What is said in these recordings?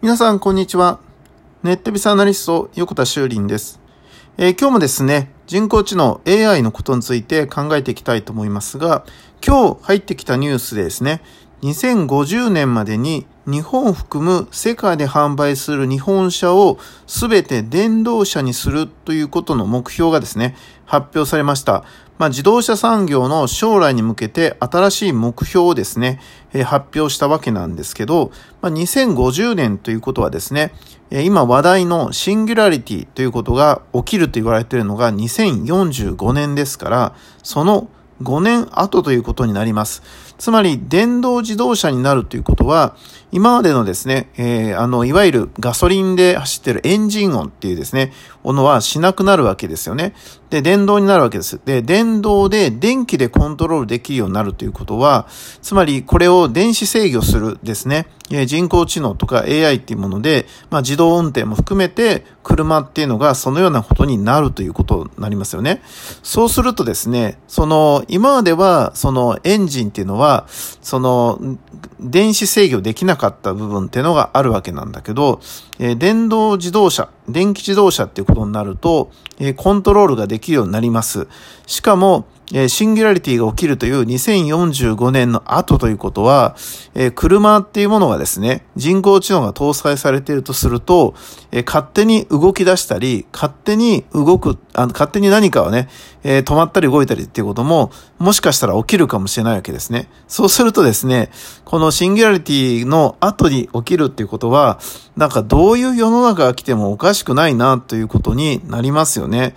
皆さん、こんにちは。ネットビスアナリスト、横田修林です、えー、今日もですね、人工知能 AI のことについて考えていきたいと思いますが、今日入ってきたニュースでですね、2050年までに日本を含む世界で販売する日本車を全て電動車にするということの目標がですね、発表されました。まあ、自動車産業の将来に向けて新しい目標をですね、えー、発表したわけなんですけど、まあ、2050年ということはですね、えー、今話題のシンギュラリティということが起きると言われているのが2045年ですから、その5年後ということになります。つまり、電動自動車になるということは、今までのですね、えー、あの、いわゆるガソリンで走ってるエンジン音っていうですね、ものはしなくなるわけですよね。で、電動になるわけです。で、電動で電気でコントロールできるようになるということは、つまりこれを電子制御するですね、人工知能とか AI っていうもので、まあ、自動運転も含めて車っていうのがそのようなことになるということになりますよね。そうするとですね、その、今まではそのエンジンっていうのは、その、電子制御できなかった部分っていうのがあるわけなんだけど、えー、電動自動車、電気自動車っていうことになると、えー、コントロールができるようになります。しかも、え、シンギュラリティが起きるという2045年の後ということは、え、車っていうものがですね、人工知能が搭載されているとすると、え、勝手に動き出したり、勝手に動く、あの勝手に何かをね、え止まったり動いたりっていうことも、もしかしたら起きるかもしれないわけですね。そうするとですね、このシンギュラリティの後に起きるっていうことは、なんかどういう世の中が来てもおかしくないなということになりますよね。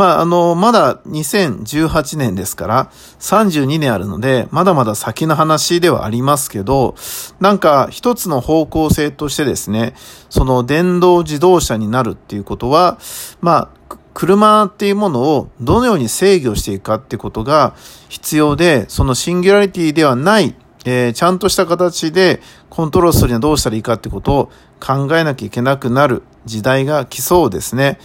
まあ、あの、まだ2018年ですから、32年あるので、まだまだ先の話ではありますけど、なんか一つの方向性としてですね、その電動自動車になるっていうことは、まあ、車っていうものをどのように制御していくかってことが必要で、そのシンギュラリティではない、えー、ちゃんとした形でコントロールするにはどうしたらいいかってことを考えなきゃいけなくなる時代が来そうですね。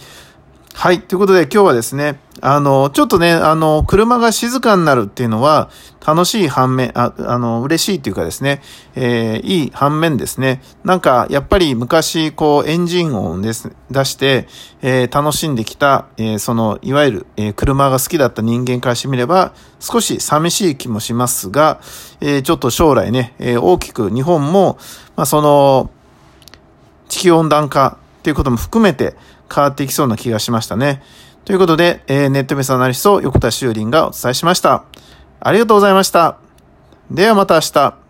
はい。ということで今日はですね、あの、ちょっとね、あの、車が静かになるっていうのは楽しい反面、ああの、嬉しいっていうかですね、えー、いい反面ですね、なんかやっぱり昔こうエンジン音です、出して、えー、楽しんできた、えー、その、いわゆる、え、車が好きだった人間からしてみれば少し寂しい気もしますが、え、ちょっと将来ね、え、大きく日本も、まあ、その、地球温暖化っていうことも含めて、変わっていきそうな気がしましたね。ということで、えー、ネットベースアナリスト横田修林がお伝えしました。ありがとうございました。ではまた明日。